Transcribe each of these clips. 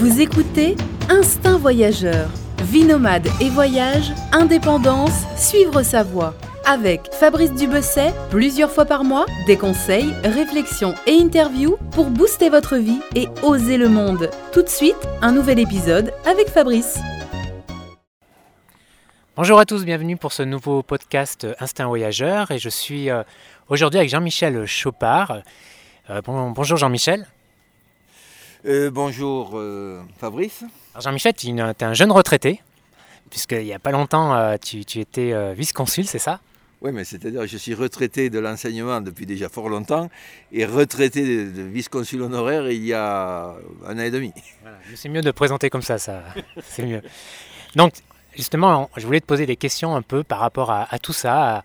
Vous écoutez Instinct Voyageur. Vie nomade et voyage, indépendance, suivre sa voie. Avec Fabrice Dubesset, plusieurs fois par mois, des conseils, réflexions et interviews pour booster votre vie et oser le monde. Tout de suite, un nouvel épisode avec Fabrice. Bonjour à tous, bienvenue pour ce nouveau podcast Instinct Voyageur et je suis euh, aujourd'hui avec Jean-Michel Chopard. Euh, bon- bonjour Jean-Michel. Euh, bonjour euh, Fabrice. Jean-Michel, tu es un jeune retraité, puisqu'il n'y a pas longtemps euh, tu, tu étais vice-consul, c'est ça? Oui, mais c'est-à-dire que je suis retraité de l'enseignement depuis déjà fort longtemps et retraité de, de vice-consul honoraire il y a un an et demi. Voilà, C'est mieux de présenter comme ça, ça c'est mieux. Donc justement, je voulais te poser des questions un peu par rapport à, à tout ça,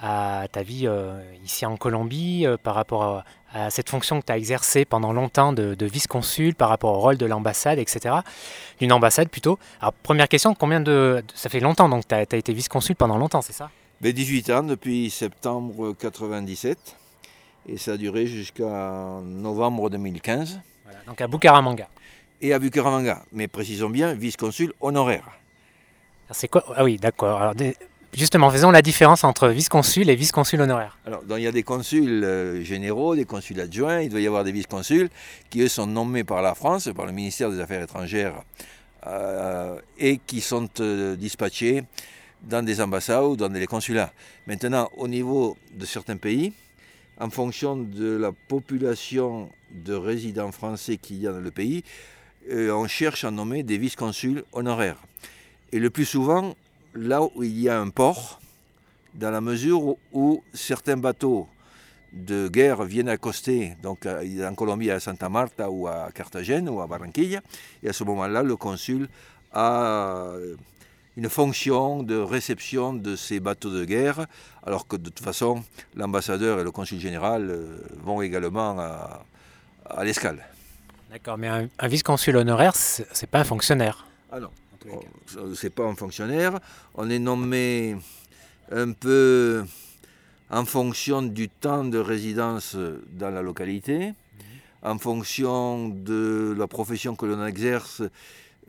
à, à ta vie ici en Colombie, par rapport à, à cette fonction que tu as exercée pendant longtemps de, de vice-consul, par rapport au rôle de l'ambassade, etc. D'une ambassade plutôt. Alors première question, combien de... Ça fait longtemps, donc tu as, été vice-consul pendant longtemps, c'est ça? Mais 18 ans depuis septembre 97 et ça a duré jusqu'à novembre 2015 Voilà, Donc à Bucaramanga. et à Bucaramanga, mais précisons bien vice-consul honoraire. C'est quoi? Ah oui, d'accord. Alors des- justement, faisons la différence entre vice-consul et vice-consul honoraire. Alors, il y a des consuls euh, généraux, des consuls adjoints, il doit y avoir des vice-consuls qui, eux, sont nommés par la France, par le ministère des Affaires étrangères, euh, et qui sont euh, dispatchés dans des ambassades ou dans des consulats. Maintenant, au niveau de certains pays, en fonction de la population de résidents français qu'il y a dans le pays, on cherche à nommer des vice-consuls honoraires. Et le plus souvent, là où il y a un port, dans la mesure où certains bateaux de guerre viennent accoster, donc en Colombie à Santa Marta ou à Carthagène ou à Barranquilla, et à ce moment-là, le consul a une fonction de réception de ces bateaux de guerre, alors que de toute façon, l'ambassadeur et le consul général euh, vont également à, à l'escale. D'accord, mais un, un vice-consul honoraire, c'est pas un fonctionnaire. Ah non, c'est pas un fonctionnaire, on est nommé un peu en fonction du temps de résidence dans la localité, en fonction de la profession que l'on exerce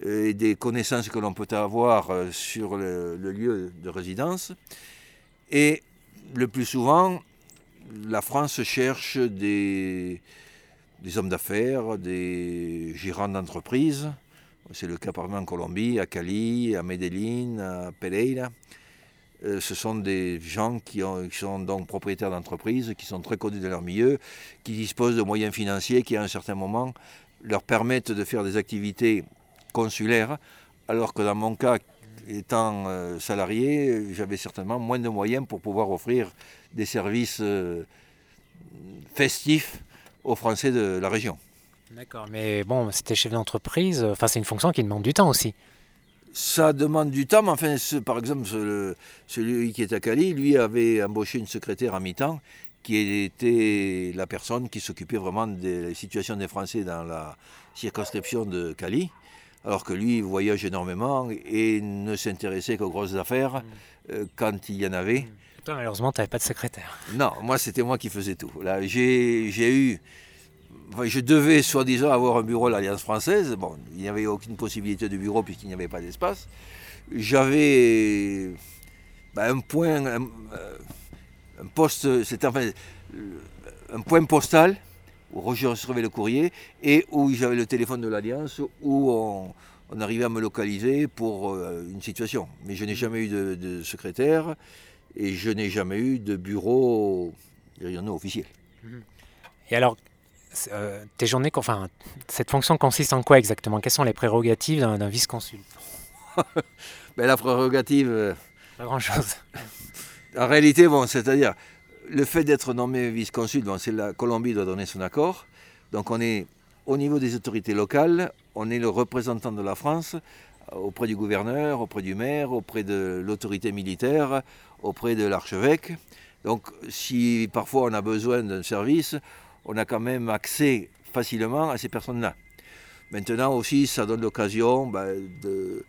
et des connaissances que l'on peut avoir euh, sur le, lieu de résidence. Et le plus souvent, la France cherche des, des hommes d'affaires, des gérants d'entreprise. C'est le cas par exemple en Colombie, à Cali, à Medellín, à Pereira. Euh, ce sont des gens qui, ont- qui sont donc propriétaires d'entreprises, qui sont très connus dans leur milieu, qui disposent de moyens financiers qui, à un certain moment, leur permettent de faire des activités consulaires, alors que dans mon cas, étant euh, salarié, j'avais certainement moins de moyens pour pouvoir offrir des services euh, festifs aux Français de la région. D'accord, mais bon, c'était chef d'entreprise, enfin c'est une fonction qui demande du temps aussi. Ça demande du temps, mais enfin, ce- par exemple, ce- le- celui qui est à Cali, lui avait embauché une secrétaire à mi-temps qui était la personne qui s'occupait vraiment des situations des Français dans la circonscription de Cali, alors que lui voyage énormément et ne s'intéressait qu'aux grosses affaires euh, quand il y en avait. Toi, malheureusement, tu n'avais pas de secrétaire. Non, moi c'était moi qui faisais tout. Là, j'ai j'ai eu, enfin, je devais soi-disant avoir un bureau à l'Alliance française. Bon, il n'y avait aucune possibilité de bureau puisqu'il n'y avait pas d'espace. J'avais ben, un point, un, euh, un poste, c'était enfin euh, un point postal où je recevais le courrier et où j'avais le téléphone de l'Alliance où on, arrivait à me localiser pour euh, une situation. Mais je n'ai jamais eu de, secrétaire et je n'ai jamais eu de bureau dirions-nous, officiel. Et alors, euh, tes journées, enfin, cette fonction consiste en quoi exactement? Quelles sont les prérogatives d'un vice-consul? Ben, la prérogative, euh, Pas grand-chose. en réalité, bon, c'est-à-dire le fait d'être nommé vice-consul, bon, c'est la Colombie doit donner son accord. Donc on est au niveau des autorités locales, on est le représentant de la France euh, auprès du gouverneur, auprès du maire, auprès de l'autorité militaire, auprès de l'archevêque. Donc si parfois on a besoin d'un service, on a quand même accès facilement à ces personnes-là. Maintenant aussi, ça donne l'occasion ben, de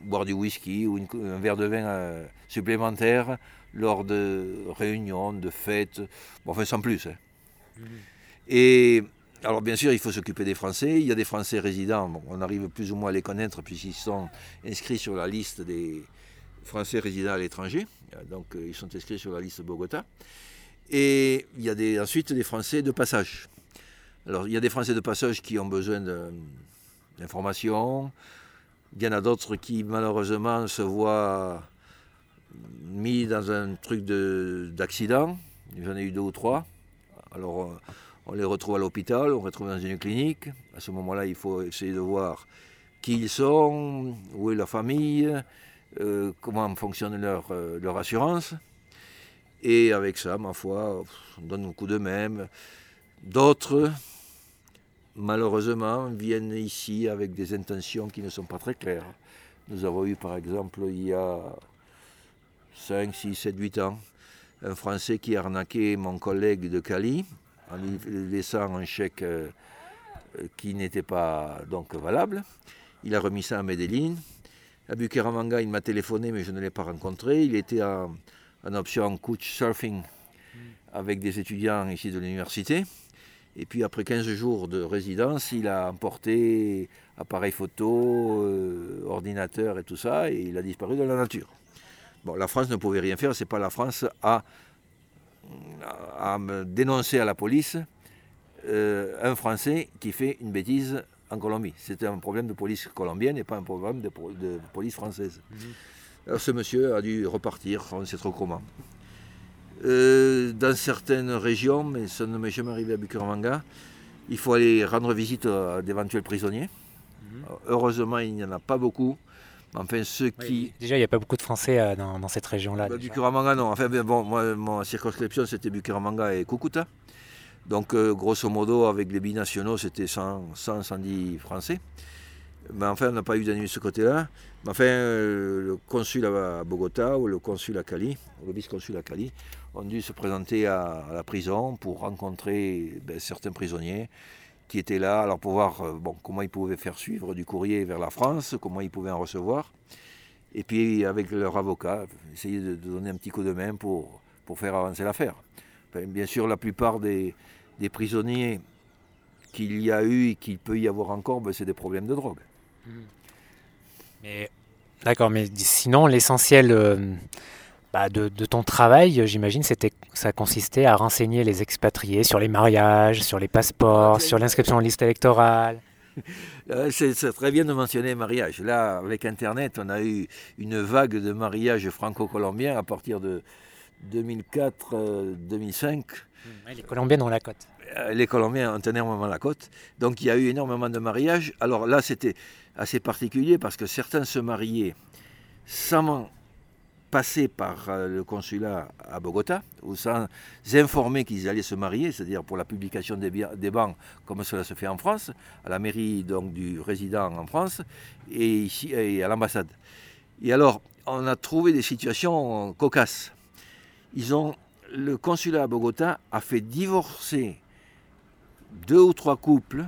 boire du whisky ou une- un verre de vin euh, supplémentaire lors de réunions, de fêtes, bon, enfin sans plus. hein. Et alors bien sûr, il faut s'occuper des Français. Il y a des Français résidents, on arrive plus ou moins à les connaître puisqu'ils sont inscrits sur la liste des Français résidents à l'étranger. Donc ils sont inscrits sur la liste Bogota. Et il y a ensuite des Français de passage. Alors il y a des Français de passage qui ont besoin d'informations. Il y en a d'autres qui malheureusement se voient mis dans un truc d'accident. J'en ai eu deux ou trois. Alors on les retrouve à l'hôpital, on les retrouve dans une clinique. À ce moment-là, il faut essayer de voir qui ils sont, où est leur famille, euh, comment fonctionne leur, euh, leur assurance. Et avec ça, ma foi, on donne un coup de même. D'autres, malheureusement, viennent ici avec des intentions qui ne sont pas très claires. Nous avons eu, par exemple, il y a 5, 6, 7, 8 ans, un Français qui a arnaqué mon collègue de Cali en lui laissant un chèque euh, qui n'était pas donc valable. Il a remis ça à Medellin. À Bucaramanga, il m'a téléphoné, mais je ne l'ai pas rencontré. Il était en option couch surfing avec des étudiants ici de l'université. Et puis après 15 jours de résidence, il a emporté appareil photo, euh, ordinateur et tout ça, et il a disparu de la nature. Bon, la France ne pouvait rien faire, c'est pas la France à, à, dénoncer à la police euh, un Français qui fait une bêtise en Colombie. C'était un problème de police colombienne et pas un problème de, police française. Mhm. Alors ce monsieur a dû repartir, on ne sait trop comment. Euh, dans certaines régions, mais ça ne m'est jamais arrivé à Bucaramanga, il faut aller rendre visite à d'éventuels prisonniers. Mhm. Heureusement, il n'y en a pas beaucoup. Enfin, ceux qui... déjà, il n'y a pas beaucoup de Français euh, dans, cette région-là. Bah, Bucaramanga, non. Enfin, bon, moi, ma circonscription, c'était Bucaramanga et Cucuta. Donc, euh, grosso modo, avec les binationaux, c'était 100, 110 Français. Mais enfin, on n'a pas eu d'ennui de ce côté-là. Enfin, euh, le consul à Bogota ou le consul à Cali, ou le vice-consul à Cali, ont dû se présenter à, la prison pour rencontrer ben, certains prisonniers qui étaient là, alors pour voir euh, comment ils pouvaient faire suivre du courrier vers la France, comment ils pouvaient en recevoir. Et puis, avec leur avocat, essayer de, donner un petit coup de main pour, pour faire avancer l'affaire. bien sûr, la plupart des, prisonniers qu'il y a eu et qu'il peut y avoir encore, ben, c'est des problèmes de drogue. Mais d'accord, mais sinon l'essentiel euh, bah, de, ton travail, j'imagine, c'était ça consistait à renseigner les expatriés sur les mariages, sur les passeports, sur l'inscription en liste électorale. Euh, c'est très bien de mentionner les mariages. Là, avec Internet, on a eu une vague de mariages franco-colombiens à partir de 2004-2005. Mmh, les Colombiens ont la cote. Euh, les Colombiens ont énormément la cote. Donc il y a eu énormément de mariages. Alors là, c'était assez particulier parce que certains se mariaient sans passer par euh, le consulat à Bogota ou sans informer qu'ils allaient se marier, c'est-à-dire pour la publication des, des bancs, comme cela se fait en France, à la mairie donc du résident en France et à l'ambassade. Et alors, on a trouvé des situations cocasses. Ils ont, le consulat à Bogota a fait divorcer deux ou trois couples,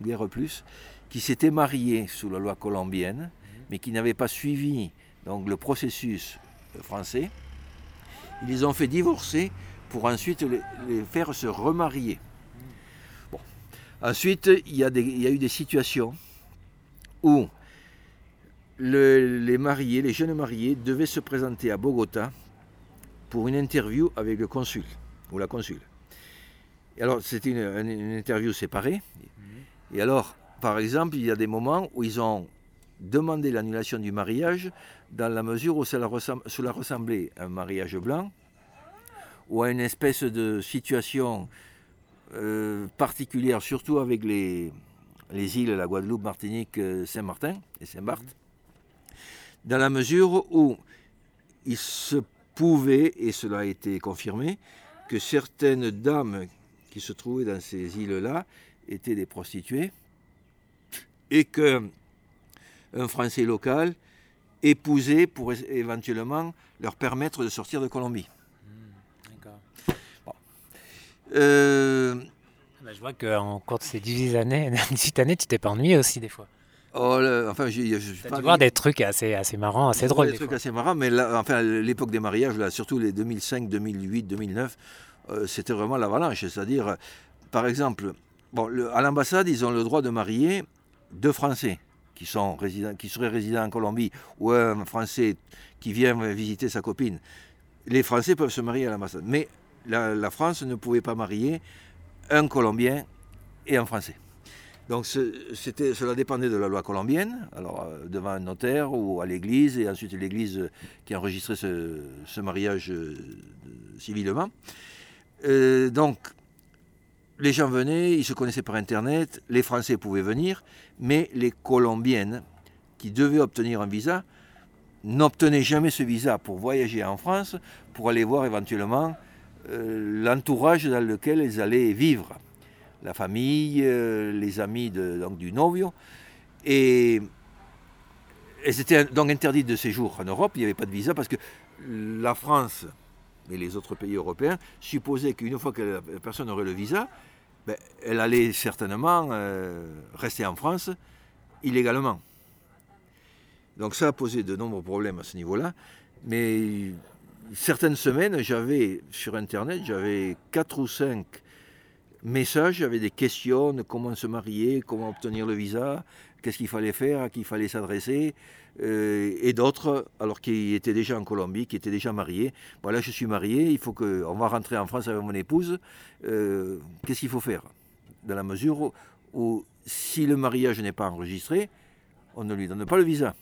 guère plus, qui s'étaient mariés sous la loi colombienne, mais qui n'avaient pas suivi donc, le processus français. Ils les ont fait divorcer pour ensuite les, faire se remarier. Ensuite, il y, a eu des situations où les mariés, les jeunes mariés, devaient se présenter à Bogota pour une interview avec le consul ou la consul alors, c'était une, interview séparée. Et alors, par exemple, il y a des moments où ils ont demandé l'annulation du mariage dans la mesure où cela, ressemblait à un mariage blanc ou à une espèce de situation euh, particulière, surtout avec les, les îles, la Guadeloupe, Martinique, euh, Saint-Martin et Saint-Barth, dans la mesure où il se pouvait, et cela a été confirmé, que certaines dames qui se trouvaient dans ces îles-là étaient des prostituées et que un Français local épousait pour éventuellement leur permettre de sortir de Colombie. D'accord. Euh, bah, je vois qu'en cours de ces 18 années, 18 années, tu t'es pas ennuyé aussi des fois. Oh, enfin, je, je, pas voir des trucs assez, assez marrants, assez drôles. Des, trucs assez marrants, mais là, enfin, l'époque des mariages, là, surtout les 2005, 2008, 2009, euh, c'était vraiment l'avalanche. C'est-à-dire, par exemple, bon, à l'ambassade, ils ont le droit de marier deux Français qui, sont qui seraient résidents en Colombie ou un Français qui vient visiter sa copine. Les Français peuvent se marier à l'ambassade. Mais la, France ne pouvait pas marier un Colombien et un Français. Donc cela dépendait de la loi colombienne, alors euh, devant un notaire ou à l'église, et ensuite l'église qui enregistrait ce, mariage euh, civilement. Euh, donc les gens venaient, ils se connaissaient par Internet, les Français pouvaient venir, mais les Colombiennes qui devaient obtenir un visa n'obtenaient jamais ce visa pour voyager en France, pour aller voir éventuellement l'entourage dans lequel elles allaient vivre la famille, euh, les amis donc, du novio. Et elles étaient donc interdites de séjour en Europe, il n'y avait pas de visa parce que la France et les autres pays européens supposaient qu'une fois que la personne aurait le visa, ben, elle allait certainement euh, rester en France illégalement. Donc ça a posé de nombreux problèmes à ce niveau-là. Mais certaines semaines, j'avais sur Internet, j'avais quatre ou cinq message, il y avait des questions comment se marier, comment obtenir le visa, qu'est-ce qu'il fallait faire, à qui il fallait s'adresser, euh, et d'autres, alors qui étaient déjà en Colombie, qui étaient déjà mariés. Voilà, je suis marié, il faut que, on va rentrer en France avec mon épouse. Euh, qu'est-ce qu'il faut faire? Dans la mesure où, si le mariage n'est pas enregistré, on ne lui donne pas le visa.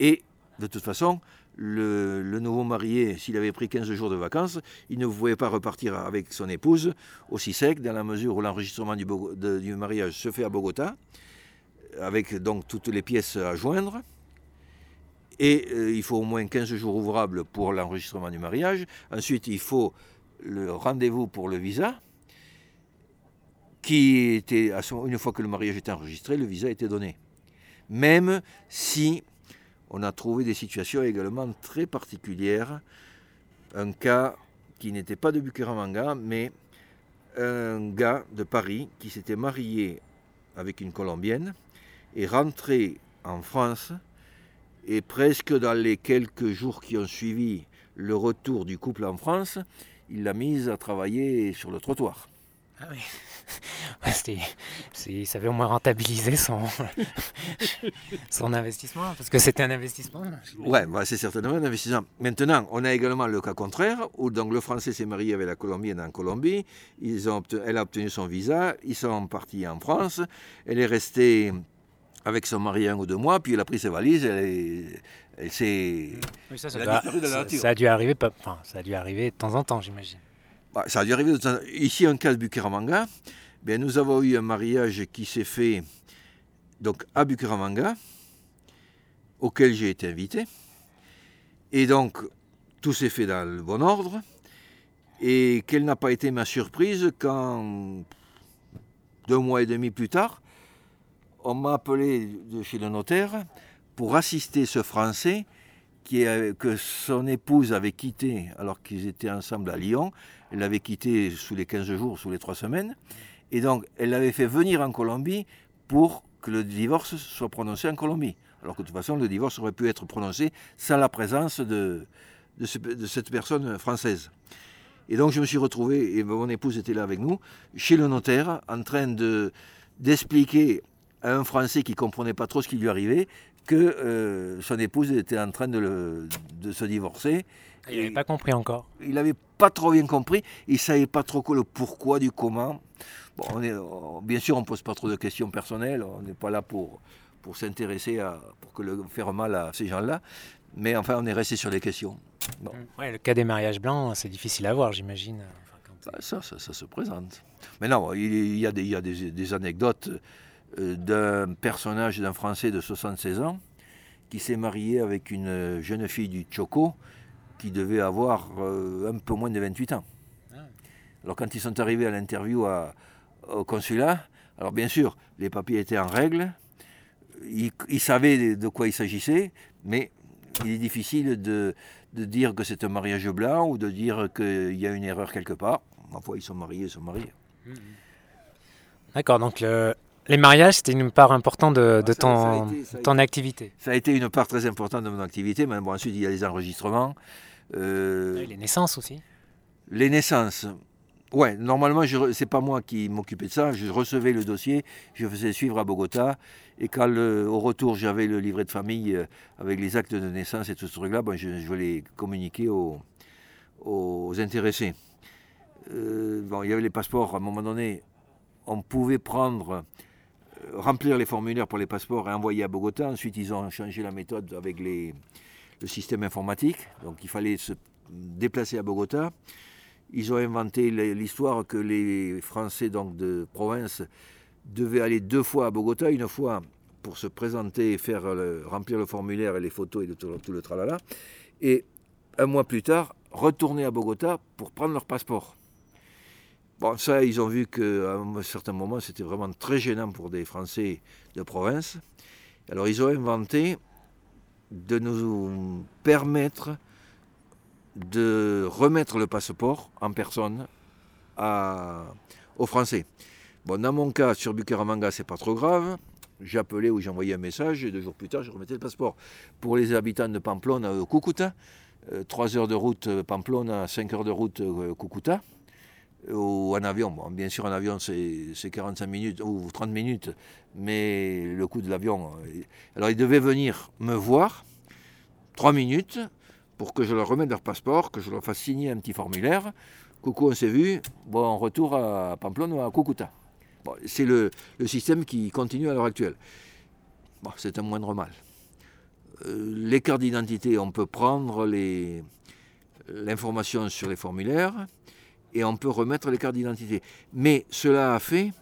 Et de toute façon, le, nouveau marié, s'il avait pris 15 jours de vacances, il ne pouvait pas repartir avec son épouse aussi sec, dans la mesure où l'enregistrement du, du, mariage se fait à Bogota, avec donc toutes les pièces à joindre. Et euh, il faut au moins 15 jours ouvrables pour l'enregistrement du mariage. Ensuite, il faut le rendez-vous pour le visa, qui était, une fois que le mariage était enregistré, le visa était donné. Même si on a trouvé des situations également très particulières. Un cas qui n'était pas de Bucaramanga, mais un gars de Paris qui s'était marié avec une Colombienne et rentré en France et presque dans les quelques jours qui ont suivi le retour du couple en France, il l'a mise à travailler sur le trottoir. Ah oui. il savait au moins rentabiliser son, son investissement, parce que c'était un investissement. Ouais, bah, c'est certainement un investissement. Maintenant, on a également le cas contraire, où donc le Français s'est marié avec la Colombienne en Colombie, ils ont elle a obtenu son visa, ils sont partis en France, elle est restée avec son mari un ou deux mois, puis elle a pris ses valises, elle, elle s'est... ça, ça, a dû arriver, enfin, ça a dû arriver de temps en temps, j'imagine. Bah, ça a dû arriver Ici, un cas de Bucaramanga, bien, nous avons eu un mariage qui s'est fait donc, à Bucaramanga, auquel j'ai été invité. Et donc, tout s'est fait dans le bon ordre. Et quelle n'a pas été ma surprise quand, deux mois et demi plus tard, on m'a appelé chez le notaire pour assister ce Français qui, que son épouse avait quitté alors qu'ils étaient ensemble à Lyon elle l'avait quitté sous les 15 jours, sous les 3 semaines. Et donc, elle l'avait fait venir en Colombie pour que le divorce soit prononcé en Colombie. Alors que de toute façon, le divorce aurait pu être prononcé sans la présence de, de, cette personne française. Et donc, je me suis retrouvé, et mon épouse était là avec nous, chez le notaire, en train de, d'expliquer à un Français qui ne comprenait pas trop ce qui lui arrivait que euh, son épouse était en train de, de se divorcer il n'avait pas compris encore. Il n'avait pas trop bien compris. Il ne savait pas trop le pourquoi du comment. Bon, on est, bien sûr, on ne pose pas trop de questions personnelles. On n'est pas là pour, pour s'intéresser à pour que le, faire mal à ces gens-là. Mais enfin, on est resté sur les questions. Bon. Ouais, le cas des mariages blancs, c'est difficile à voir, j'imagine. Bah, ça, ça, se présente. Mais non, il y a des, il y a des, anecdotes d'un personnage d'un Français de 76 ans qui s'est marié avec une jeune fille du Choco qui devait avoir euh, un peu moins de 28 ans. Alors quand ils sont arrivés à l'interview au consulat, alors bien sûr, les papiers étaient en règle, ils, savaient de quoi il s'agissait, mais il est difficile de, dire que c'est un mariage blanc ou de dire qu'il y a une erreur quelque part. Parfois, ils sont mariés, ils sont mariés. D'accord, donc les mariages, c'était une part importante de, ah, ton, ton activité. Ça a été une part très importante de mon activité, mais bon, ensuite, il y a les enregistrements. Euh, les naissances aussi Les naissances. Ouais, normalement, ce n'est pas moi qui m'occupais de ça. Je recevais le dossier, je faisais suivre à Bogota. Et quand au retour, j'avais le livret de famille euh, avec les actes de naissance et tout ce truc-là, ben, je, je les communiquer aux, aux intéressés. Euh, bon, il y avait les passeports, à un moment donné, on pouvait prendre, remplir les formulaires pour les passeports et envoyer à Bogota. Ensuite, ils ont changé la méthode avec le système informatique. Donc, il fallait se déplacer à Bogota. Ils ont inventé l'histoire que les Français donc, de province devaient aller deux fois à Bogota, une fois pour se présenter, faire remplir le formulaire et les photos et tout, tout le tralala, et un mois plus tard, retourner à Bogota pour prendre leur passeport. Ça, ils ont vu qu'à un certain moment, c'était vraiment très gênant pour des Français de province. Alors, ils ont inventé de nous permettre de remettre le passeport en personne aux Français. Bon, dans mon cas, sur Bucaramanga, c'est pas trop grave. J'appelais ou j'envoyais un message et deux jours plus tard, je remettais le passeport. Pour les habitants de Pamplona, euh, Cucuta, 3 euh, heures de route euh, Pamplona, 5 heures de route Cucuta, ou en avion. Bon, bien sûr, en avion, c'est 45 minutes ou 30 minutes, mais le coût de l'avion. Alors, ils devaient venir me voir, 3 minutes, pour que je leur remette leur passeport, que je leur fasse signer un petit formulaire. Coucou, on s'est vu. Bon, retour à Pamplona ou à Cucuta. c'est le, système qui continue à l'heure actuelle. C'est un moindre mal. Euh, les cartes d'identité, on peut prendre l'information sur les formulaires et on peut remettre les cartes d'identité. Mais cela a fait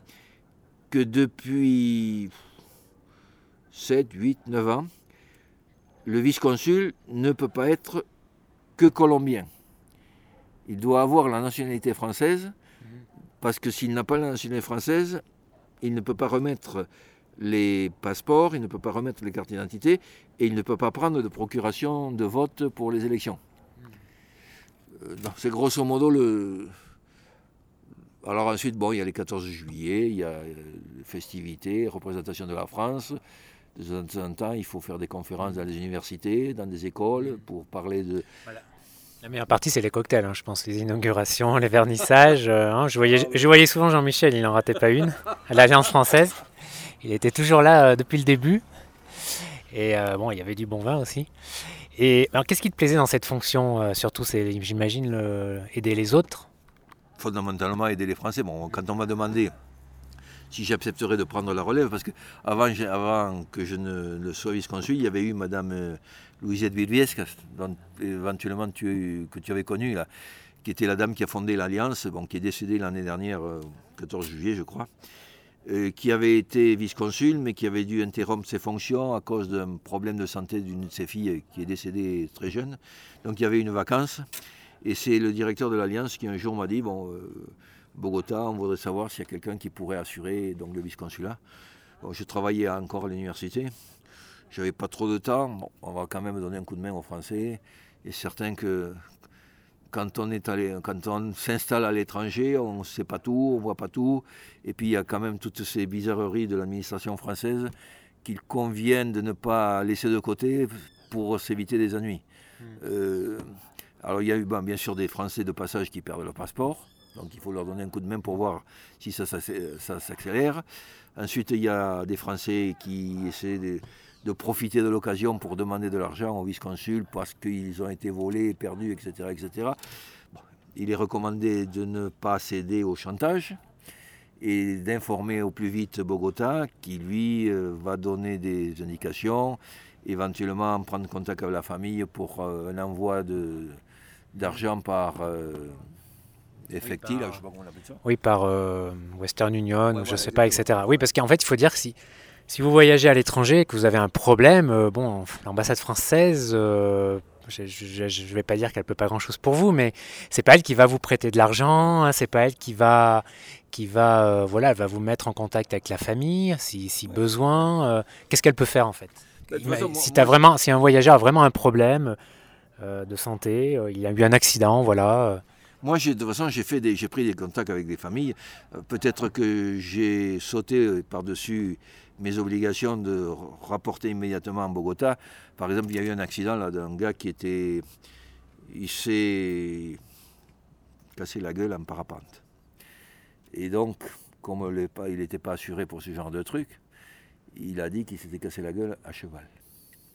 que depuis 7, 8, 9 ans, le vice-consul ne peut pas être que colombien. Il doit avoir la nationalité française, parce que s'il n'a pas la nationalité française, il ne peut pas remettre les passeports, il ne peut pas remettre les cartes d'identité, et il ne peut pas prendre de procuration de vote pour les élections. Euh, c'est grosso modo le... Alors ensuite, bon, il y a les 14 juillet, il y a les festivités, représentation de la France, de temps en temps, il faut faire des conférences dans les universités, dans des écoles, pour parler de... La meilleure partie, c'est les cocktails, hein, je pense, les inaugurations, les vernissages. Euh, hein. je, voyais, je voyais souvent Jean-Michel, il n'en ratait pas une, à l'Alliance française. Il était toujours là euh, depuis le début. Et euh, bon, il y avait du bon vin aussi. Et alors, qu'est-ce qui te plaisait dans cette fonction Surtout, c'est, j'imagine, aider les autres? Fondamentalement, aider les Français. Bon, quand on m'a demandé si j'accepterais de prendre la relève, parce que avant, avant que je ne, sois vice-consul, il y avait eu Madame euh, Louisette Vilviesque, dont éventuellement tu, que tu avais connue, qui était la dame qui a fondé l'Alliance, qui est décédée l'année dernière, 14 euh, juillet je crois, euh, qui avait été vice-consul, mais qui avait dû interrompre ses fonctions à cause d'un problème de santé d'une de ses filles qui est décédée très jeune. Donc il y avait une vacance. Et c'est le directeur de l'Alliance qui un jour m'a dit, bon, Bogota, on voudrait savoir s'il y a quelqu'un qui pourrait assurer donc, le vice-consulat. je travaillais encore à l'université, j'avais pas trop de temps, on va quand même donner un coup de main aux Français. Et certain que quand on est allé, quand on s'installe à l'étranger, on ne sait pas tout, on voit pas tout. Et puis il y a quand même toutes ces bizarreries de l'administration française qu'il convient de ne pas laisser de côté pour s'éviter des ennuis. Hmm. Euh, alors il y a eu bien sûr des Français de passage qui perdent leur passeport. Donc il faut leur donner un coup de main pour voir si ça, s'accélère. Ensuite, il y a des Français qui essaient de, profiter de l'occasion pour demander de l'argent au vice-consul parce qu'ils ont été volés, perdus, etc. etc. il est recommandé de ne pas céder au chantage et d'informer au plus vite Bogota qui, lui, euh, va donner des indications, éventuellement prendre contact avec la famille pour euh, un envoi d'argent par... Euh, effectif, oui, par, je sais pas comment on appelle ça. Oui, par euh, Western Union, ou je ne sais pas, etc. Oui, parce qu'en fait, il faut dire que si, si vous voyagez à l'étranger et que vous avez un problème, euh, bon, l'ambassade française, euh, je ne vais pas dire qu'elle peut pas grand-chose pour vous, mais c'est pas elle qui va vous prêter de l'argent, hein, c'est pas elle qui va, qui va, voilà, va vous mettre en contact avec la famille, si, si besoin. Qu'est-ce qu'elle peut faire en fait? Bah, Si as vraiment, si un voyageur a vraiment un problème de santé, il y a eu un accident, voilà moi, de toute façon, j'ai, fait des, j'ai pris des contacts avec des familles. Euh, peut-être que j'ai sauté par-dessus mes obligations de rapporter immédiatement à Bogota. Par exemple, il y a eu un accident là, d'un gars qui était. Il s'est cassé la gueule en parapente. Et donc, comme il n'était pas assuré pour ce genre de truc, il a dit qu'il s'était cassé la gueule à cheval.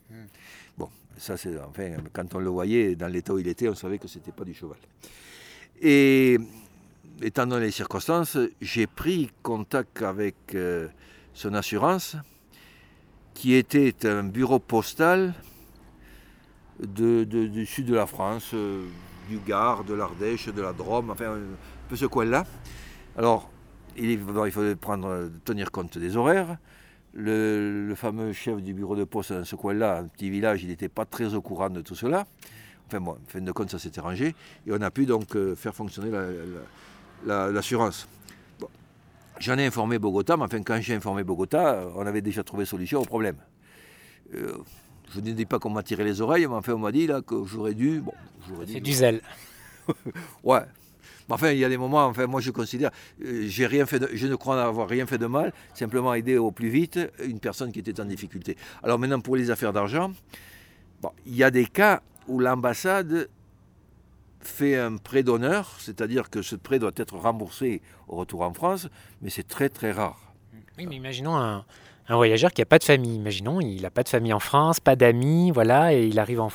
Hmm. Bon, ça c'est. Enfin, quand on le voyait dans l'état où il était, on savait que ce n'était pas du cheval. Et étant donné les circonstances, j'ai pris contact avec euh, son assurance, qui était un bureau postal du sud de la France, euh, du Gard, de l'Ardèche, de la Drôme, enfin un peu ce coin-là. Alors, il, fallait prendre, tenir compte des horaires. Le, fameux chef du bureau de poste dans ce coin-là, un petit village, il n'était pas très au courant de tout cela. Enfin bon, en fin de compte, ça s'était rangé. Et on a pu donc euh, faire fonctionner l'assurance. J'en ai informé Bogota, mais enfin, quand j'ai informé Bogota, on avait déjà trouvé solution au problème. Euh, je ne dis pas qu'on m'a tiré les oreilles, mais enfin, on m'a dit là, que j'aurais dû. Bon, C'est du zèle. ouais, enfin, il y a des moments, enfin, moi je considère, euh, j'ai rien fait je ne crois avoir rien fait de mal, simplement aider au plus vite une personne qui était en difficulté. Alors maintenant, pour les affaires d'argent, bon, il y a des cas où l'ambassade fait un prêt d'honneur, c'est-à-dire que ce prêt doit être remboursé au retour en France, mais c'est très très rare. Oui, mais imaginons un, voyageur qui n'a pas de famille. Imaginons, il n'a pas de famille en France, pas d'amis, voilà, et il arrive en,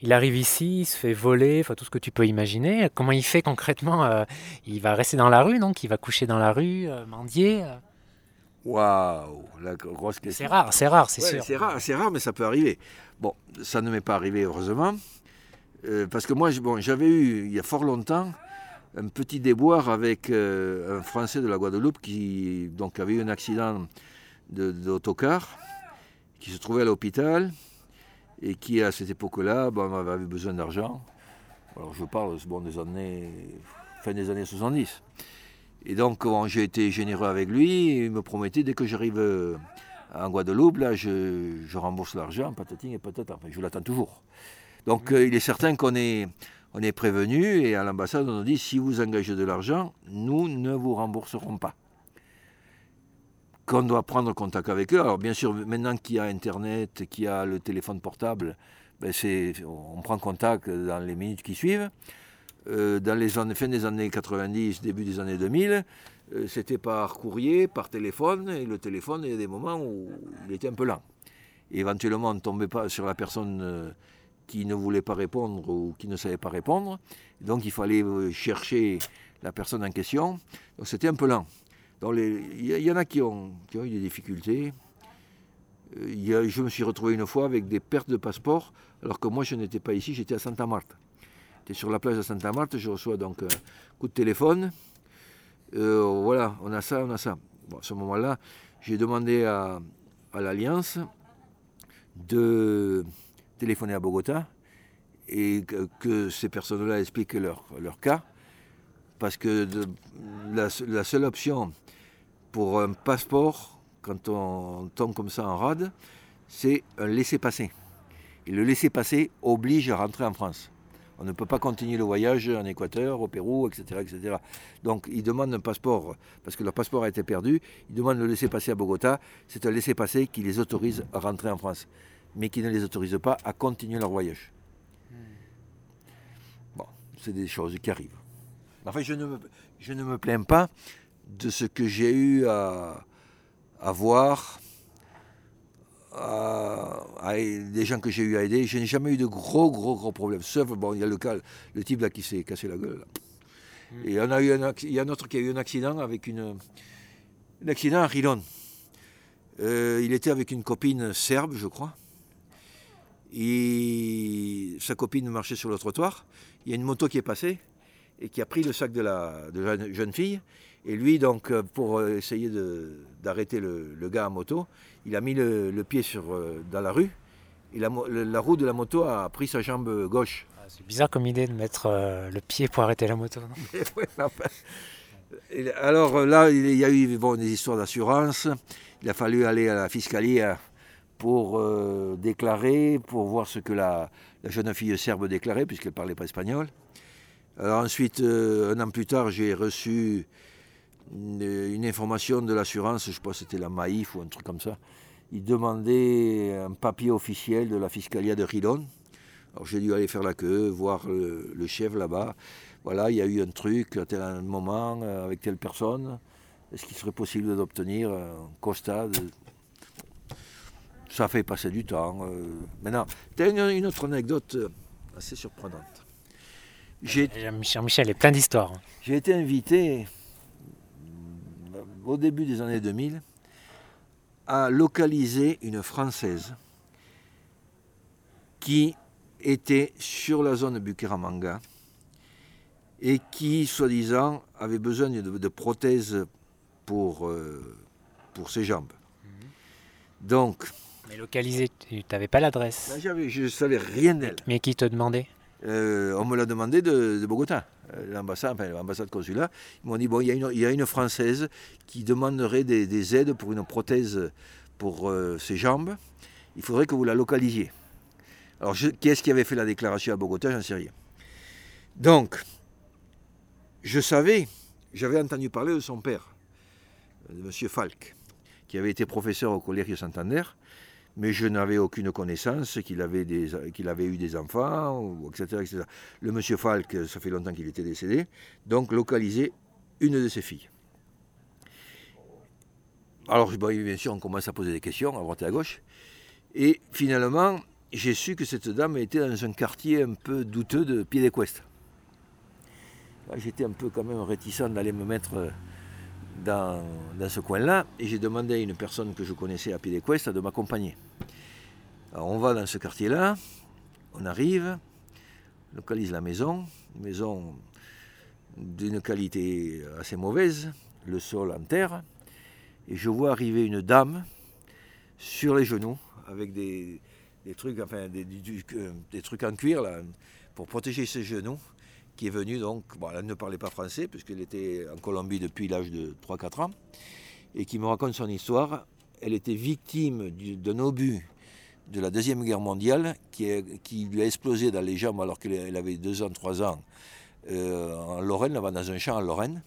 il arrive ici, il se fait voler, enfin tout ce que tu peux imaginer. Comment il fait concrètement euh, Il va rester dans la rue, donc il va coucher dans la rue, euh, mendier. Euh? Waouh, la grosse question. C'est rare, c'est rare, c'est sûr. C'est rare, c'est rare, mais ça peut arriver. Bon, ça ne m'est pas arrivé heureusement, parce que moi, j'avais eu il y a fort longtemps un petit déboire avec un Français de la Guadeloupe qui donc avait eu un accident d'autocar, qui se trouvait à l'hôpital et qui à cette époque-là avait besoin d'argent. Alors je parle des années, fin des années 70. Et donc j'ai été généreux avec lui, il me promettait dès que j'arrive euh, en Guadeloupe, là, je, rembourse l'argent, patating et patata, je l'attends toujours. Donc euh, il est certain qu'on est, on est prévenu et à l'ambassade on nous dit si vous engagez de l'argent, nous ne vous rembourserons pas qu'on doit prendre contact avec eux. Alors bien sûr, maintenant qu'il y a Internet, qu'il y a le téléphone portable, ben on prend contact dans les minutes qui suivent. Euh, dans les années, fin des années 90, début des années 2000, euh, c'était par courrier, par téléphone, et le téléphone, il y a des moments où il était un peu lent. éventuellement, on ne tombait pas sur la personne qui ne voulait pas répondre ou qui ne savait pas répondre. Donc il fallait chercher la personne en question. Donc c'était un peu lent. Il y, en a qui ont, eu des difficultés. Euh, je me suis retrouvé une fois avec des pertes de passeport, alors que moi je n'étais pas ici, j'étais à Santa Marta. J'étais sur la plage de Santa Marta, je reçois donc un coup de téléphone. Euh, voilà, on a ça, on a ça. à ce moment-là, j'ai demandé à, l'Alliance de téléphoner à Bogota et que, ces personnes-là expliquent leur, leur cas. Parce que la, seule option pour un passeport, quand on tombe comme ça en rade, c'est un laisser-passer. Et le laisser-passer oblige à rentrer en France. On ne peut pas continuer le voyage en Équateur, au Pérou, etc. etc. Donc ils demandent un passeport, parce que leur passeport a été perdu, ils demandent le laisser-passer à Bogota. C'est un laisser-passer qui les autorise à rentrer en France, mais qui ne les autorise pas à continuer leur voyage. Bon, c'est des choses qui arrivent. Enfin, je ne, me, je ne me plains pas de ce que j'ai eu à, voir, à, des gens que j'ai eu à aider. Je n'ai jamais eu de gros, gros, gros problèmes. Sauf, bon, il y a le cas, le type là qui s'est cassé la gueule. Hmm. Et on a eu un, il y a un autre qui a eu un accident avec une, un accident à Rilon. Euh, il était avec une copine serbe, je crois. Et sa copine marchait sur le trottoir. Il y a une moto qui est passée et qui a pris le sac de la, jeune fille. Et lui, donc, euh, pour euh, essayer d'arrêter le, gars à moto, il a mis le, pied sur, euh, dans la rue et la, roue de la moto a pris sa jambe gauche. Ah, c'est bizarre comme idée de mettre le pied pour arrêter la moto. alors là, il y a eu bon, des histoires d'assurance. Il a fallu aller à la fiscalie pour déclarer, pour voir ce que la, jeune fille serbe déclarait, puisqu'elle ne parlait pas espagnol. Alors ensuite, euh, un an plus tard, j'ai reçu une, information de l'assurance, je sais pas c'était la Maïf ou un truc comme ça. Ils demandaient un papier officiel de la Fiscalia de Rilon. Alors j'ai dû aller faire la queue, voir le, chef là-bas. voilà, il y a eu un truc à tel moment euh, avec telle personne. Est-ce qu'il serait possible d'obtenir un constat Ça fait passer du temps. Euh. Maintenant, tu as une, autre anecdote euh, assez surprenante. Jean-Michel est plein d'histoires. J'ai été invité au début des années 2000 à localiser une Française qui était sur la zone Bukiramanga et qui, soi-disant, avait besoin de, prothèses pour, euh, pour ses jambes. Mhm. Donc. Mais localisé, tu n'avais pas l'adresse ben, Je ne savais rien d'elle. Mais qui te demandait? Euh, On me l'a demandé de, Bogota, euh, l'ambassade, enfin, l'ambassade consulat. Ils m'ont dit bon, il y, a une, Française qui demanderait des, aides pour une prothèse pour ses jambes. Il faudrait que vous la localisiez. Alors, qui est-ce qui avait fait la déclaration à Bogota? J'en sais rien. Donc, je savais, j'avais entendu parler de son père, de M. Falk, qui avait été professeur au Collège Santander, mais je n'avais aucune connaissance qu'il avait, avait eu des enfants, etc., etc. Le M. Falk, ça fait longtemps qu'il était décédé, donc localisé une de ses filles. Alors, bien sûr, on commence à poser des questions à droite et à gauche. Et finalement, j'ai su que cette dame était dans un quartier un peu douteux de Piedecuesta. J'étais un peu quand même réticent d'aller me mettre euh, dans, ce coin-là et j'ai demandé à une personne que je connaissais à Piedecuesta de m'accompagner. On va dans ce quartier-là, on arrive, localise la maison, une maison d'une qualité assez mauvaise, le sol en terre, et je vois arriver une dame sur les genoux avec des, trucs, enfin, des, trucs en cuir pour protéger ses genoux, qui est venue donc, elle ne parlait pas français puisqu'elle était en Colombie depuis l'âge de 3-4 ans, et qui me raconte son histoire. Elle était victime d'un obus de la Deuxième Guerre mondiale qui, qui, lui a explosé dans les jambes alors qu'elle avait 2 ans, 3 ans euh, en Lorraine, là dans un champ en Lorraine.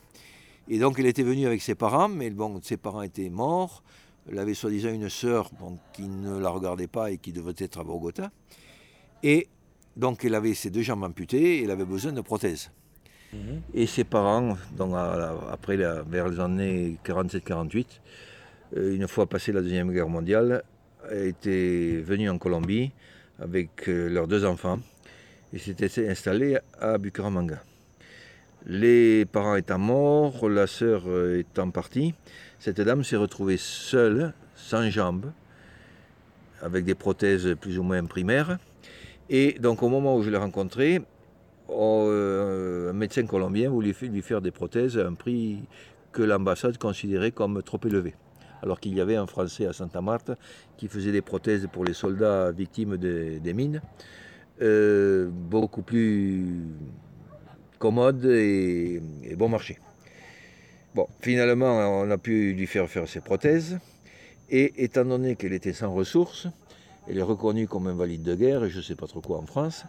Et donc elle était venue avec ses parents, mais bon, ses parents étaient morts. Elle avait soi-disant une sœur qui ne la regardait pas et qui devait être à Bogota. Et donc elle avait ses deux jambes amputées et elle avait besoin de prothèses. Mhm. Et ses parents, donc après vers les années 47-48, euh, une fois passé la Deuxième Guerre mondiale, étaient venus en Colombie avec euh, leurs deux enfants et s'étaient installés à Bucaramanga. Les parents étant morts, la sœur euh, étant partie, cette dame s'est retrouvée seule, sans jambes, avec des prothèses plus ou moins primaires. Et donc au moment où je l'ai rencontrée, oh, euh, un médecin colombien voulait lui faire des prothèses à un prix que l'ambassade considérait comme trop élevé. Alors qu'il y avait un Français à Santa Marta qui faisait des prothèses pour les soldats victimes des mines, euh, beaucoup plus commodes et bon marché. Bon, finalement, on a pu lui faire faire ses prothèses. Et étant donné qu'elle était sans ressources, elle est reconnue comme invalide de guerre, et je ne sais pas trop quoi en France,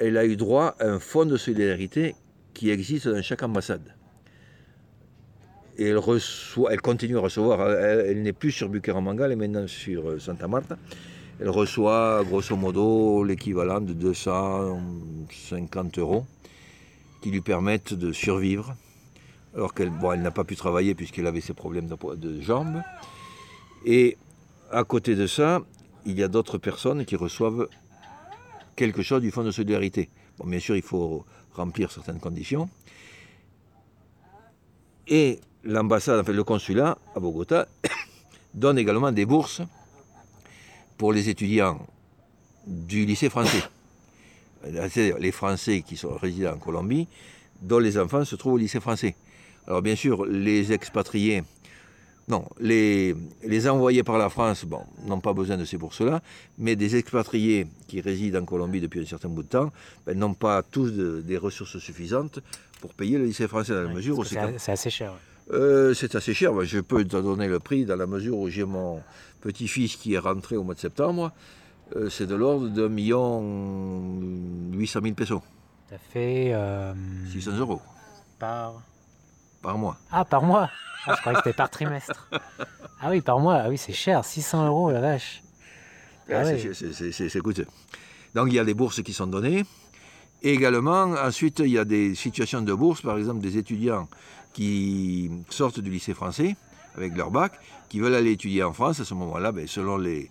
elle a eu droit à un fonds de solidarité qui existe dans chaque ambassade. Elle, elle continue à recevoir, elle, n'est plus sur Bucaramanga, elle est maintenant sur euh, Santa Marta. Elle reçoit grosso modo l'équivalent de 250 euros qui lui permettent de survivre alors qu'elle n'a pas pu travailler puisqu'elle avait ses problèmes de, jambes. Et à côté de ça, il y a d'autres personnes qui reçoivent quelque chose du Fonds de solidarité. Bon, bien sûr, il faut remplir certaines conditions. Et l'ambassade, enfin le consulat à Bogota, donne également des bourses pour les étudiants du lycée français. C'est-à-dire les Français qui sont résidents en Colombie, dont les enfants se trouvent au lycée français. Alors bien sûr, les expatriés, non, les, les envoyés par la France, bon, n'ont pas besoin de ces bourses-là, mais des expatriés qui résident en Colombie depuis un certain bout de temps ben, n'ont pas tous des ressources suffisantes pour payer le lycée français dans la mesure où c'est... C'est assez cher. Euh, c'est assez cher, je peux te donner le prix dans la mesure où j'ai mon petit-fils qui est rentré au mois de septembre, euh, c'est de l'ordre million huit cent mille pesos. Ça fait... 600 euh, euros. Par par mois. Ah, par mois ah, Je croyais que c'était par trimestre. Ah oui, par mois. Ah oui, c'est cher. 600 euros, la vache. Ah, c'est coûteux. Donc il y a des bourses qui sont données. Et également, ensuite, il y a des situations de bourse, par exemple des étudiants qui sortent du lycée français avec leur bac, qui veulent aller étudier en France. À ce moment-là, ben, selon les,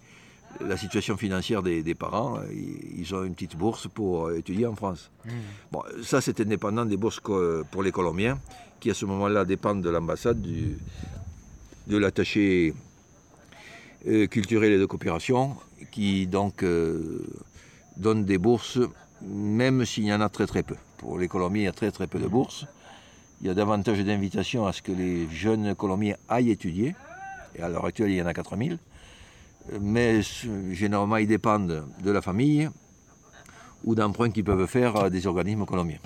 la situation financière des, parents, ils ont une petite bourse pour étudier en France. Mmh. Bon, ça, c'est indépendant des bourses pour les Colombiens, qui à ce moment-là dépendent de l'ambassade, de l'attaché euh, culturel et de coopération, qui donc euh, donne des bourses, même s'il y en a très très peu. Pour les Colombiens, il y a très très peu de bourses. Il y a davantage d'invitations à ce que les jeunes Colombiens aillent étudier. Et à l'heure actuelle, il y en a 4000. Mais généralement, ils dépendent de la famille ou d'emprunts qu'ils peuvent faire à des organismes colombiens.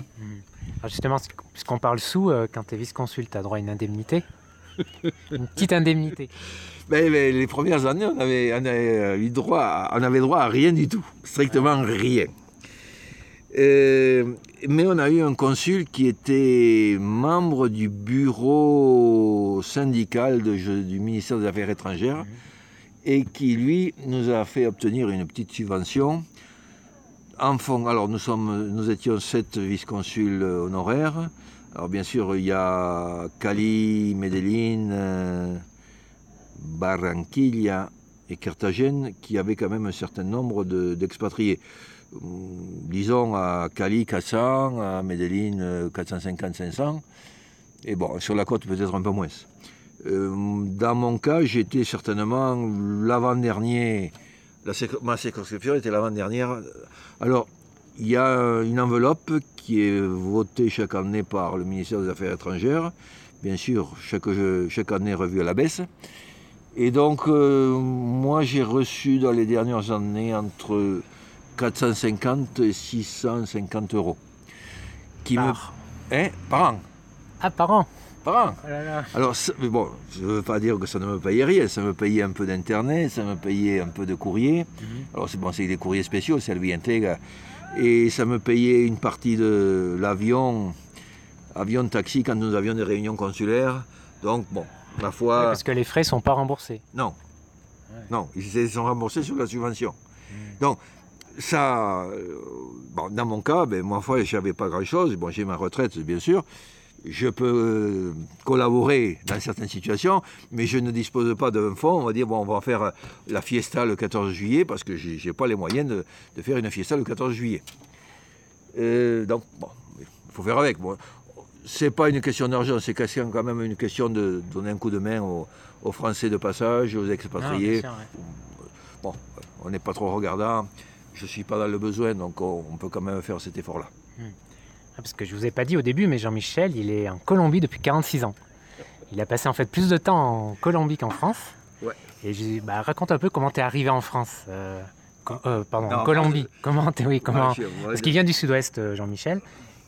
Alors justement, puisqu'on parle sous, euh, quand tu es vice-consul, tu as droit à une indemnité Une petite indemnité mais, Les premières années, on avait, on avait, eu droit on avait droit à rien du tout, strictement rien. Euh, mais on a eu un consul qui était membre du bureau syndical du ministère des Affaires étrangères mhm. Et qui, lui, nous a fait obtenir une petite subvention. En fond, alors nous, sommes, nous étions sept vice-consuls honoraires. Alors bien sûr, il y a Cali, Medellín, euh, Barranquilla et Carthagène qui avaient quand même un certain nombre d'expatriés. Hum, disons à Cali 400, à Medellín 450-500, euh, et bon, sur la côte peut-être un peu moins. Euh, dans mon cas, j'étais certainement l'avant-dernier, ma circonscription était l'avant-dernière. Alors, il y a une enveloppe qui est votée chaque année par le ministère des Affaires étrangères, bien sûr, chaque, chaque année revue à la baisse. Et donc, euh, moi, j'ai reçu dans les dernières années entre 450 et 650 euros. Qui par. Me... Hein? Par an. Ah, par an Par an. Oh Alors, bon, je ne veux pas dire que ça ne me payait rien, ça me payait un peu d'internet, ça me payait un peu de courrier. Mhm. Alors, c'est bon, c'est des courriers spéciaux, c'est le Intègre. Et ça me payait une partie de l'avion, avion-taxi, quand nous avions des réunions consulaires. Donc, bon, ma foi. parce que les frais ne sont pas remboursés. Non. Non, ils sont remboursés sur la subvention. Hmm. Donc, ça, euh, bon, dans mon cas, ben, ma foi, je n'avais pas grand-chose. Bon, j'ai ma retraite, bien sûr. Je peux euh, collaborer dans certaines situations, mais je ne dispose pas d'un fonds. On va dire, bon, on va faire la fiesta le 14 juillet, parce que je n'ai pas les moyens de, faire une fiesta le 14 juillet. Euh, donc, bon, il faut faire avec. Bon, c'est pas une question d'argent, c'est quand même une question de donner un coup de main aux, Français de passage, aux expatriés. Ah, bon, on n'est pas trop regardant je ne suis pas dans le besoin, donc on, peut quand même faire cet effort-là. Hmm. Ah, parce que je ne vous ai pas dit au début, mais Jean-Michel, il est en Colombie depuis 46 ans. Il a passé en fait plus de temps en Colombie qu'en France. Ouais. Et je, bah, raconte un peu comment tu es arrivé en France. Euh, euh, pardon, en Colombie. Comment es, oui, comment Parce qu'il vient du sud-ouest, euh, Jean-Michel.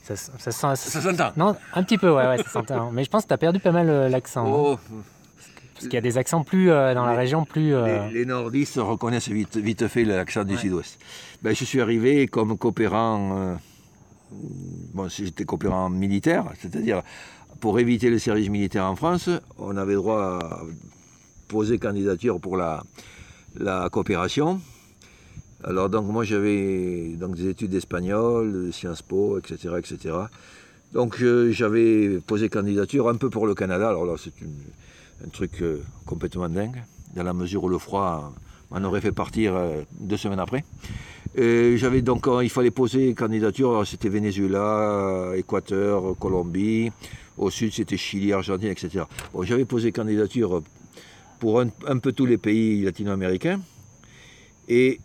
Ça, ça, s'entend Non, un petit peu, ouais, ouais ça s'entend. Mais je pense que tu as perdu pas mal l'accent. Hein. Oh, parce qu'il y a des accents plus euh, dans la région plus. Euh, les, nordistes reconnaissent vite, vite fait l'accent du sud-ouest. Ben, je suis arrivé comme coopérant. Euh, bon, j'étais coopérant militaire, c'est-à-dire pour éviter le service militaire en France, on avait droit à poser candidature pour la, la coopération. Alors donc moi j'avais donc des études d'espagnol, de Sciences Po, etc., etc. Donc j'avais posé candidature un peu pour le Canada. Alors là c'est un truc euh, complètement dingue, dans la mesure où le froid m'en aurait fait partir euh, deux semaines après. J'avais donc, euh, il fallait poser candidature, c'était Venezuela, Équateur, Colombie, au sud c'était Chili, Argentine, etc. J'avais posé candidature pour un, un, peu tous les pays latino-américains, et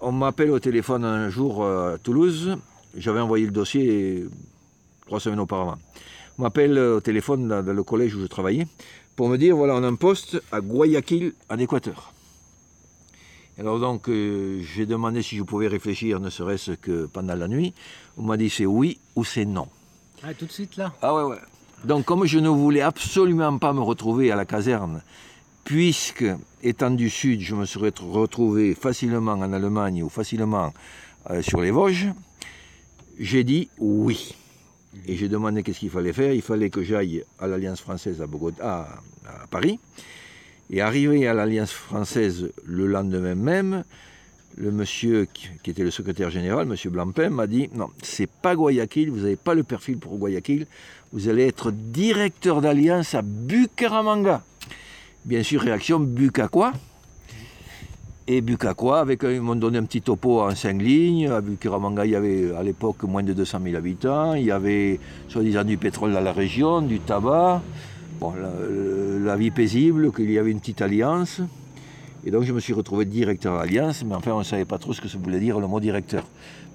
on m'appelle au téléphone un jour à Toulouse, j'avais envoyé le dossier trois semaines auparavant. On m'appelle au téléphone dans le collège où je travaillais pour me dire voilà, on a un poste à Guayaquil, en Équateur. Alors donc, euh, j'ai demandé si je pouvais réfléchir, ne serait-ce que pendant la nuit. On m'a dit c'est oui ou c'est non. Ah, tout de suite là Ah ouais, ouais. Donc, comme je ne voulais absolument pas me retrouver à la caserne, puisque, étant du Sud, je me serais retrouvé facilement en Allemagne ou facilement euh, sur les Vosges, j'ai dit oui. Et j'ai demandé qu'est-ce qu'il fallait faire. Il fallait que j'aille à l'Alliance française à, Bogota, à, Paris. Et arrivé à l'Alliance française le lendemain même, le monsieur qui, était le secrétaire général, monsieur Blampin, m'a dit non, c'est pas Guayaquil, vous n'avez pas le perfil pour Guayaquil, vous allez être directeur d'alliance à Bucaramanga. Bien sûr, réaction Buca et Bucaquois, avec, ils m'ont donné un petit topo en cinq lignes. À Bucaramanga, il y avait à l'époque moins de 200 000 habitants. Il y avait soi-disant du pétrole dans la région, du tabac, bon, la, vie paisible, qu'il y avait une petite alliance. Et donc je me suis retrouvé directeur d'alliance, mais enfin on ne savait pas trop ce que ça voulait dire le mot directeur.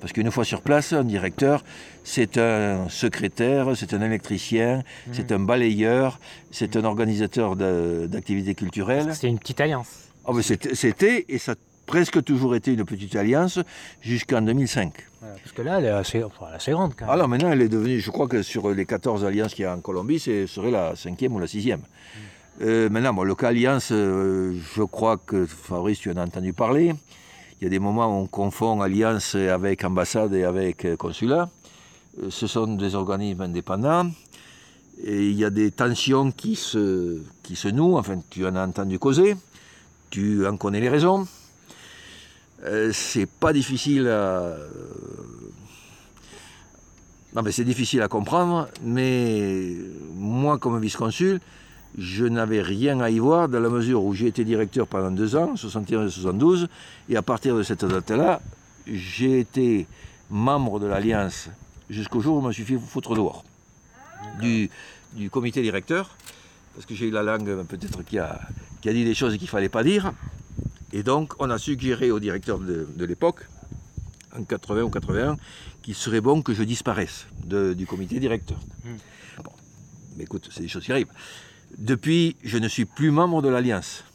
Parce qu'une fois sur place, un directeur, c'est un secrétaire, c'est un électricien, mmh. c'est un balayeur, c'est un organisateur d'activités culturelles. C'est une petite alliance. Ah, c'était, et ça presque toujours été une petite alliance jusqu'en 2005. parce que là, elle est assez, grande quand même. Alors maintenant, elle est devenue, je crois que sur les 14 alliances qu'il y a en Colombie, ce serait la cinquième ou la sixième. Mm. Euh, maintenant, bon, le cas alliance, euh, je crois que Fabrice, tu en as entendu parler. Il y a des moments où on confond alliance avec ambassade et avec euh, consulat. ce sont des organismes indépendants. Et il y a des tensions qui se, qui se nouent, enfin tu en as entendu causer tu en connais les raisons. Euh, c'est pas difficile à. Non, mais c'est difficile à comprendre, mais moi, comme vice-consul, je n'avais rien à y voir dans la mesure où j'ai été directeur pendant deux ans, 61 et 72, et à partir de cette date-là, j'ai été membre de l'Alliance jusqu'au jour où je me suis fait foutre dehors du, du comité directeur, parce que j'ai eu la langue peut-être qui a, qui a dit des choses qu'il ne fallait pas dire. Et donc, on a suggéré au directeur de, l'époque, en 80 ou 81, qu'il serait bon que je disparaisse du comité directeur. Hmm. Bon, mais écoute, c'est des choses qui arrivent. Depuis, je ne suis plus membre de l'Alliance.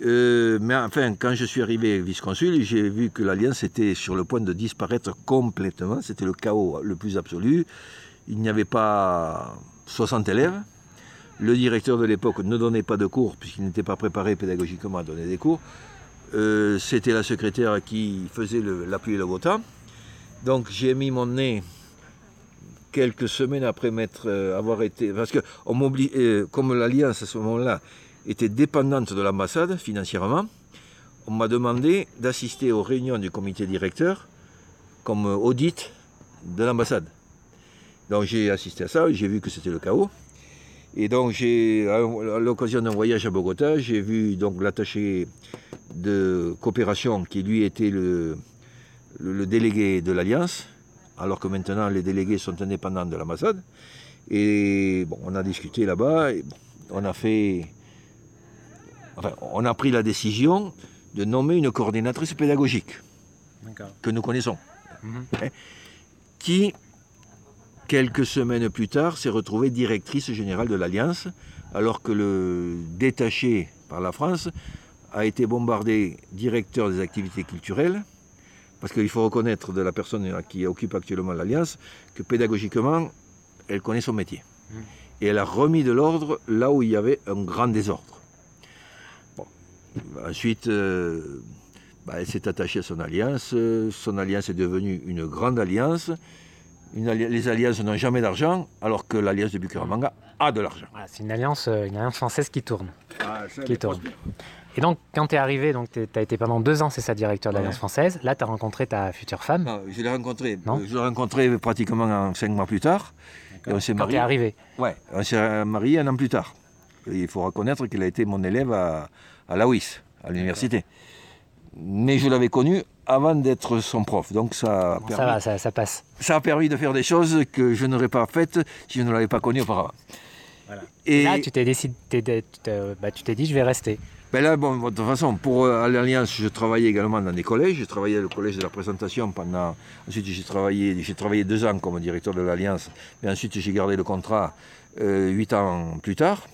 Euh, mais enfin, quand je suis arrivé vice-consul, j'ai vu que l'Alliance était sur le point de disparaître complètement. C'était le chaos le plus absolu. Il n'y avait pas 60 élèves. Le directeur de l'époque ne donnait pas de cours puisqu'il n'était pas préparé pédagogiquement à donner des cours. Euh, c'était la secrétaire qui faisait l'appui et le beau Donc j'ai mis mon nez quelques semaines après m'être euh, avoir été parce que euh, comme l'alliance à ce moment-là était dépendante de l'ambassade financièrement, on m'a demandé d'assister aux réunions du comité directeur comme audit de l'ambassade. Donc j'ai assisté à ça, j'ai vu que c'était le chaos. Et donc, j'ai, à l'occasion d'un voyage à Bogota, j'ai vu donc l'attaché de coopération qui lui était le, le, délégué de l'Alliance, alors que maintenant les délégués sont indépendants de l'ambassade. Et bon, on a discuté là-bas, et on a fait. Enfin, on a pris la décision de nommer une coordinatrice pédagogique que nous connaissons, mhm. hein, qui quelques semaines plus tard, s'est retrouvée directrice générale de l'Alliance, alors que le détaché par la France a été bombardé directeur des activités culturelles, parce qu'il faut reconnaître de la personne qui occupe actuellement l'Alliance que pédagogiquement, elle connaît son métier. Mmh. Et elle a remis de l'ordre là où il y avait un grand désordre. Ensuite, euh, bah, elle s'est attachée à son alliance. Son alliance est devenue une grande alliance les alliances n'ont jamais d'argent, alors que l'alliance de Bucaramanga a de l'argent. c'est une alliance, euh, une alliance française qui tourne. Ah, qui tourne. Et donc, quand tu es arrivé, tu as été pendant deux ans, c'est ça, directeur de l'Alliance française. Là, tu as rencontré ta future femme. Non, je l'ai rencontrée. Non je l'ai rencontrée pratiquement cinq mois plus tard. Et on s'est quand tu es arrivé Ouais, on s'est marié un an plus tard. il faut reconnaître qu'il a été mon élève à, à la UIS, à l'université. Mais je l'avais connu avant d'être son prof. Donc ça a, permis, ça, passe. Ça a permis de faire des choses que je n'aurais pas faites si je ne l'avais pas connu auparavant. Et là, tu t'es décidé, bah, tu t'es dit, je vais rester. Ben là, bon, de toute façon, pour euh, l'Alliance, je travaillais également dans des collèges. J'ai travaillé au collège de la présentation pendant. Ensuite, j'ai travaillé, j'ai travaillé deux ans comme directeur de l'Alliance. Et ensuite, j'ai gardé le contrat euh, huit ans plus tard.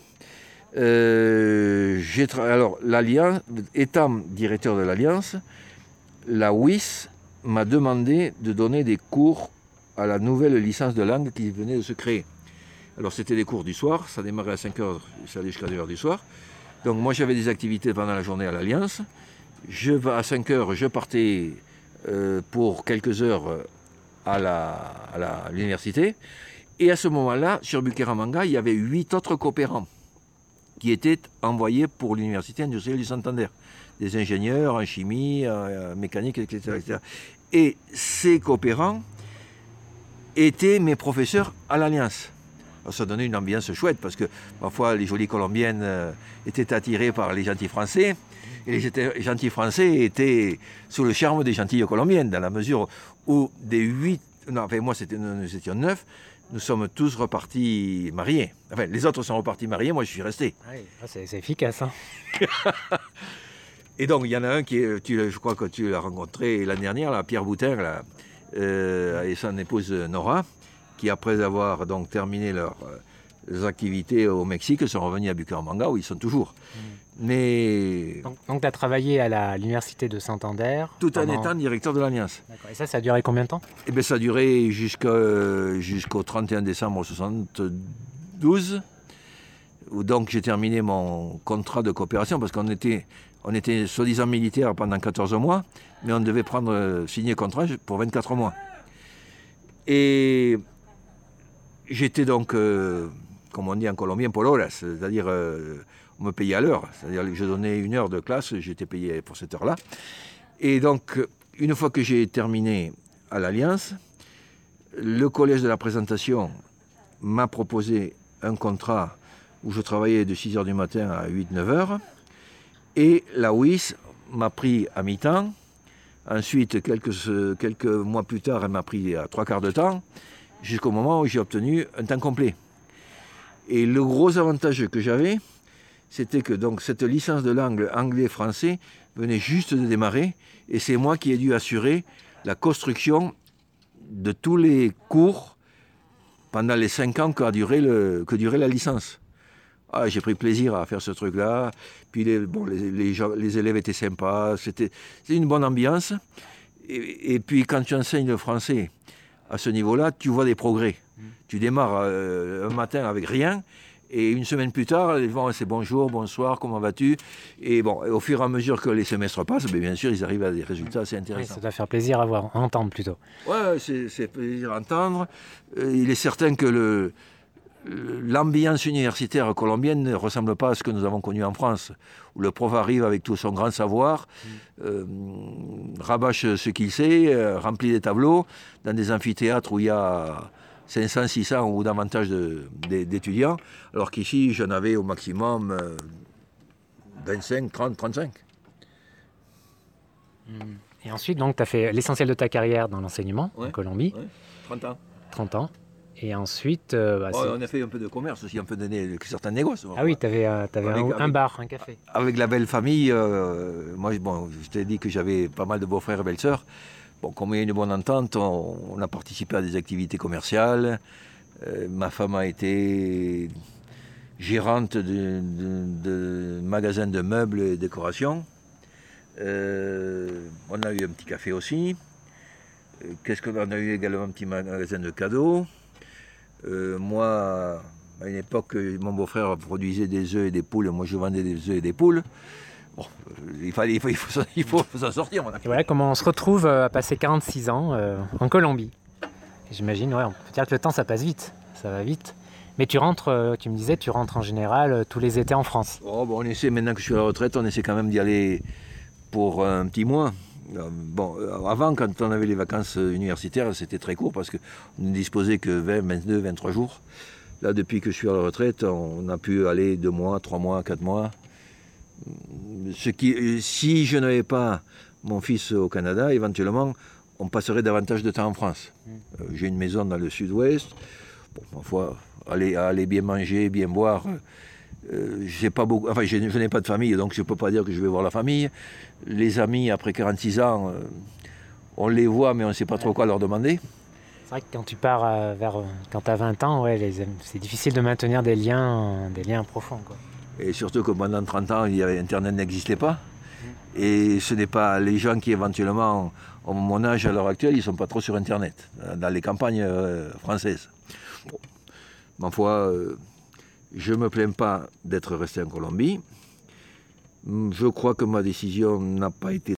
Euh, alors, l'Alliance, étant directeur de l'Alliance, la WIS m'a demandé de donner des cours à la nouvelle licence de langue qui venait de se créer. Alors c'était des cours du soir, ça démarrait à 5h, ça allait jusqu'à 9h du soir. Donc moi j'avais des activités pendant la journée à l'Alliance. Je, à 5h, je partais euh, pour quelques heures euh, à l'université. Et à ce moment-là, sur Bukeramanga, il y avait huit autres coopérants qui étaient envoyés pour l'Université industrielle du Santander. Des ingénieurs en chimie, en mécanique, etc., etc. Et ces coopérants étaient mes professeurs à l'Alliance. Ça donnait une ambiance chouette parce que parfois les jolies colombiennes euh, étaient attirées par les gentils français et les gentils français étaient sous le charme des gentilles colombiennes dans la mesure où des huit, non, enfin moi c'était, nous étions neuf, nous sommes tous repartis mariés. Enfin, les autres sont repartis mariés, moi je suis resté. Ah ah, c'est, efficace. Hein. et donc il y en a un qui est, tu, je crois que tu l'as rencontré l'année dernière, là, Pierre Boutin, là, euh, et son épouse Nora, qui après avoir donc terminé leurs euh, activités au Mexique sont revenus à Bucaramanga où ils sont toujours. Mm. Mais donc, tu as travaillé à l'université de Santander tout en étant directeur de l'Alliance. Et ça, ça a duré combien de temps? Eh bien, ça a duré jusqu'au 31 décembre 1972, où donc j'ai terminé mon contrat de coopération parce qu'on était on était soi-disant militaire pendant 14 mois, mais on devait prendre, euh, signer contrat pour 24 mois. Et j'étais donc, euh, comme on dit en colombien, por horas, c'est-à-dire euh, on me payait à l'heure. C'est-à-dire je donnais une heure de classe, j'étais payé pour cette heure-là. Et donc, une fois que j'ai terminé à l'Alliance, le collège de la présentation m'a proposé un contrat où je travaillais de 6h du matin à 8-9 h et la WIS m'a pris à mi-temps. Ensuite, quelques, mois plus tard, elle m'a pris à trois quarts de temps, jusqu'au moment où j'ai obtenu un temps complet. Et le gros avantage que j'avais, c'était que donc cette licence de langue anglais-français venait juste de démarrer, et c'est moi qui ai dû assurer la construction de tous les cours pendant les cinq ans que, que durait la licence. Ah, j'ai pris plaisir à faire ce truc-là. Puis les, bon, les, les, élèves étaient sympas. C'était une bonne ambiance. Et, puis quand tu enseignes le français à ce niveau-là, tu vois des progrès. Mmh. Tu démarres euh, un matin avec rien. Et une semaine plus tard, ils vont c'est bonjour, bonsoir, comment vas-tu? Et bon, au fur et à mesure que les semestres passent, ben, bien sûr, ils arrivent à des résultats assez intéressants. ça doit faire plaisir à voir, à entendre plutôt. Ouais, c'est plaisir à entendre. Euh, il est certain que le, l'ambiance universitaire colombienne ne ressemble pas à ce que nous avons connu en France, où le prof arrive avec tout son grand savoir, mm. euh, rabâche ce qu'il sait, euh, remplit des tableaux dans des amphithéâtres où il y a 500, 600 ou davantage d'étudiants, alors qu'ici j'en avais au maximum 25, 30, 35. Et ensuite, donc, tu as fait l'essentiel de ta carrière dans l'enseignement en Colombie. 30 ans. 30 ans. Et ensuite. Euh, bah, on a fait un peu de commerce aussi, un peu de certains négoces. Ah oui, tu avais, euh, un, bar, un café. Avec la belle famille, euh, moi bon, je t'ai dit que j'avais pas mal de beaux-frères et belles-sœurs. Bon, comme il y a une bonne entente, on, a participé à des activités commerciales. ma femme a été gérante de, de, magasins de meubles et décorations. on a eu un petit café aussi. Qu'est-ce qu'on a eu également un petit magasin de cadeaux. Euh, moi, à une époque, mon beau-frère produisait des œufs et des poules, moi je vendais des œufs et des poules. Bon, euh, il, fallait, il faut, il faut, s'en sortir. voilà comment on se retrouve euh, à passer 46 ans en Colombie. J'imagine, ouais, on peut dire que le temps ça passe vite, ça va vite. Mais tu rentres, tu me disais, tu rentres en général tous les étés en France. Oh, bon, on essaie, maintenant que je suis à la retraite, on essaie quand même d'y aller pour un petit mois. Euh, bon, euh, avant, quand on avait les vacances universitaires, c'était très court parce qu'on ne disposait que 20, 22, 23 jours. Là, depuis que je suis à la retraite, on a pu aller deux mois, trois mois, quatre mois. Ce qui, si je n'avais pas mon fils au Canada, éventuellement, on passerait davantage de temps en France. Mmh. Euh, j'ai une maison dans le sud-ouest. Bon, aller bien manger, bien boire, euh, j'ai pas beaucoup, enfin, je, n'ai pas de famille, donc je ne peux pas dire que je vais voir la famille. Les amis, après 46 ans, euh, on les voit, mais on ne sait pas trop quoi leur demander. C'est vrai que quand tu pars euh, vers. Quand tu as 20 ans, ouais, c'est difficile de maintenir des liens, des liens profonds. Quoi. Et surtout que pendant 30 ans, il y avait, Internet n'existait pas. Mmh. Et ce n'est pas les gens qui éventuellement ont mon âge à l'heure actuelle, ils ne sont pas trop sur Internet, dans les campagnes françaises. ma foi je ne me plains pas d'être resté en Colombie. Je crois que ma décision n'a pas été